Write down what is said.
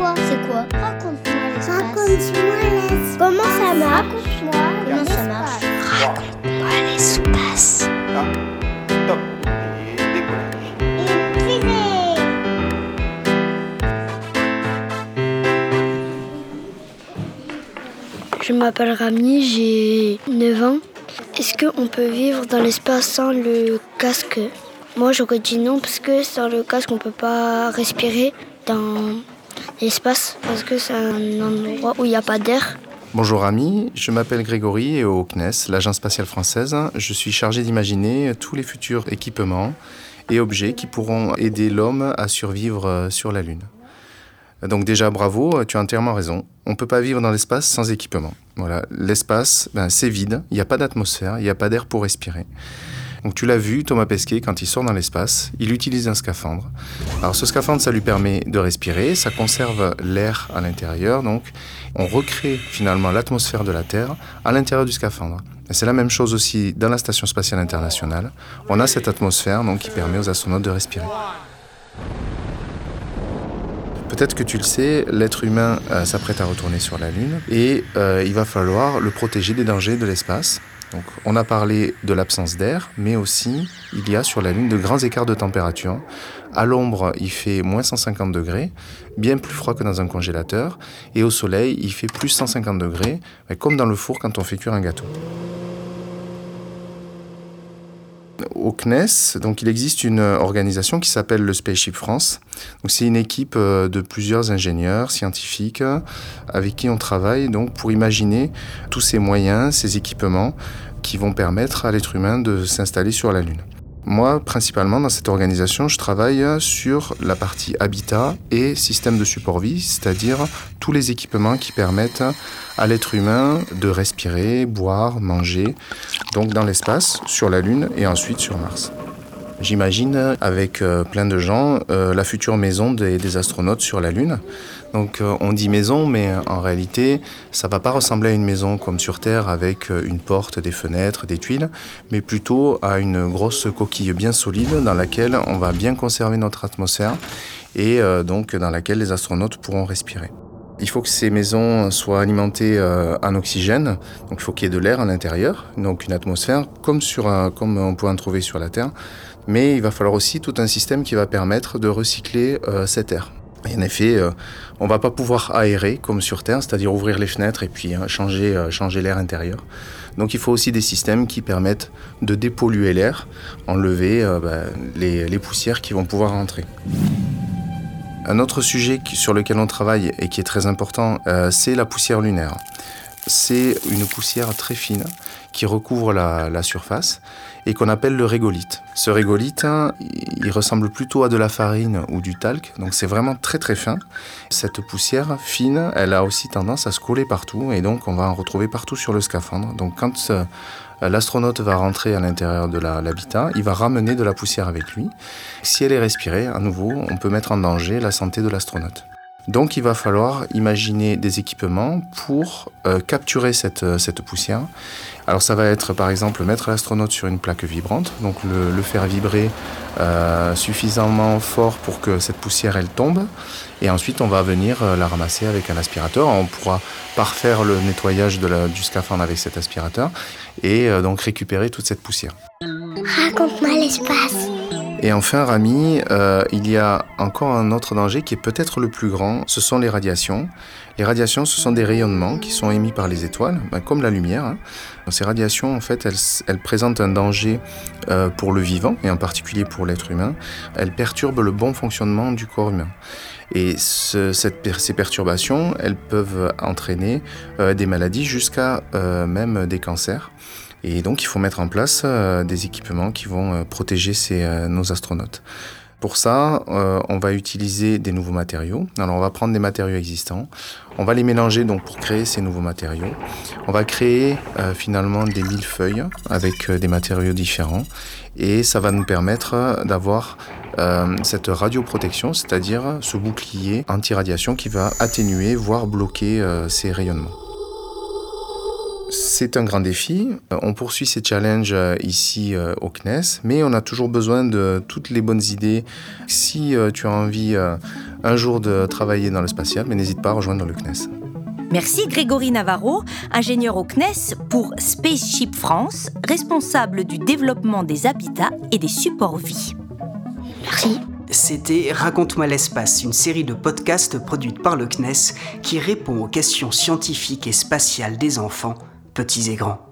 quoi C'est quoi Raconte-moi l'espace. Raconte-moi l'espace. Comment ça marche Raconte-moi comment ça marche. Raconte-moi l'espace. Top. Je m'appelle Rami, j'ai 9 ans. Est-ce qu'on peut vivre dans l'espace sans le casque? Moi j'aurais dit non parce que sans le casque on peut pas respirer dans l'espace parce que c'est un endroit où il n'y a pas d'air. Bonjour amis, je m'appelle Grégory et au CNES, l'Agence spatiale française, je suis chargé d'imaginer tous les futurs équipements et objets qui pourront aider l'homme à survivre euh, sur la Lune. Donc déjà bravo, tu as entièrement raison. On ne peut pas vivre dans l'espace sans équipement. Voilà, l'espace, ben, c'est vide, il n'y a pas d'atmosphère, il n'y a pas d'air pour respirer. Donc tu l'as vu, Thomas Pesquet, quand il sort dans l'espace, il utilise un scaphandre. Alors ce scaphandre, ça lui permet de respirer, ça conserve l'air à l'intérieur, donc on recrée finalement l'atmosphère de la Terre à l'intérieur du scaphandre. Et c'est la même chose aussi dans la Station spatiale internationale. On a cette atmosphère donc, qui permet aux astronautes de respirer. Peut-être que tu le sais, l'être humain euh, s'apprête à retourner sur la Lune et euh, il va falloir le protéger des dangers de l'espace. On a parlé de l'absence d'air, mais aussi il y a sur la Lune de grands écarts de température. À l'ombre, il fait moins 150 degrés, bien plus froid que dans un congélateur, et au soleil, il fait plus 150 degrés, comme dans le four quand on fait cuire un gâteau. Au CNES, donc il existe une organisation qui s'appelle le Spaceship France. C'est une équipe euh, de plusieurs ingénieurs scientifiques euh, avec qui on travaille donc pour imaginer tous ces moyens, ces équipements qui vont permettre à l'être humain de s'installer sur la Lune. Moi, principalement, dans cette organisation, je travaille sur la partie habitat et système de support vie, c'est-à-dire tous les équipements qui permettent à l'être humain de respirer, boire, manger, donc dans l'espace, sur la Lune et ensuite sur Mars. J'imagine avec euh, plein de gens euh, la future maison des, astronautes sur la Lune. Donc euh, on dit maison, mais en réalité, ça va pas ressembler à une maison comme sur Terre avec une porte, des fenêtres, des tuiles, mais plutôt à une grosse coquille bien solide dans laquelle on va bien conserver notre atmosphère et donc dans laquelle les astronautes pourront respirer. Il faut que ces maisons soient alimentées euh, en oxygène, donc il faut qu'il y ait de l'air à l'intérieur, donc une atmosphère comme, sur on peut en trouver sur la Terre. Mais il va falloir aussi tout un système qui va permettre de recycler euh, cet air. Et en effet, euh, on ne va pas pouvoir aérer comme sur Terre, c'est-à-dire ouvrir les fenêtres et puis hein, changer, changer l'air intérieur. Donc il faut aussi des systèmes qui permettent de dépolluer l'air, enlever bah, les, les poussières qui vont pouvoir rentrer. Un autre sujet sur lequel on travaille et qui est très important, euh, c'est la poussière lunaire. C'est une poussière très fine qui recouvre la, la surface et qu'on appelle le régolithe. Ce régolithe, hein, il ressemble plutôt à de la farine ou du talc, donc c'est vraiment très très fin. Cette poussière fine, elle a aussi tendance à se coller partout et donc on va en retrouver partout sur le scaphandre. Donc quand euh, l'astronaute va rentrer à l'intérieur de l'habitat, il va ramener de la poussière avec lui. Si elle est respirée, à nouveau, on peut mettre en danger la santé de l'astronaute. Donc il va falloir imaginer des équipements pour euh, capturer cette, euh, cette, poussière. Alors ça va être par exemple mettre l'astronaute sur une plaque vibrante, donc le, faire vibrer euh, suffisamment fort pour que cette poussière elle tombe. Et ensuite on va venir la ramasser avec un aspirateur. On pourra parfaire le nettoyage du scaphandre avec cet aspirateur et donc récupérer toute cette poussière. Et enfin, Rami, euh, il y a encore un autre danger qui est peut-être le plus grand, ce sont les radiations. Les radiations, ce sont des rayonnements qui sont émis par les étoiles, ben, comme la lumière. Hein. Ces radiations, en fait, elles, elles présentent un danger euh, pour le vivant, et en particulier pour l'être humain. Elles perturbent le bon fonctionnement du corps humain. Et ce, cette, ces perturbations, elles peuvent entraîner euh, des maladies jusqu'à euh, même des cancers. Et donc, il faut mettre en place euh, des équipements qui vont euh, protéger ces, euh, nos astronautes. Pour ça, euh, on va utiliser des nouveaux matériaux. Alors, on va prendre des matériaux existants, on va les mélanger donc pour créer ces nouveaux matériaux. On va créer euh, finalement des millefeuilles avec euh, des matériaux différents, et ça va nous permettre d'avoir cette radioprotection, c'est-à-dire ce bouclier anti-radiation qui va atténuer, voire bloquer ces rayonnements. C'est un grand défi. On poursuit ces challenges ici au CNES, mais on a toujours besoin de toutes les bonnes idées. Si tu as envie un jour de travailler dans le spatial, mais n'hésite pas à rejoindre le CNES. Merci Grégory Navarro, ingénieur au CNES pour Spaceship France, responsable du développement des habitats et des supports vie. Merci. C'était Raconte-moi l'espace, une série de podcasts produite par le CNES qui répond aux questions scientifiques et spatiales des enfants, petits et grands.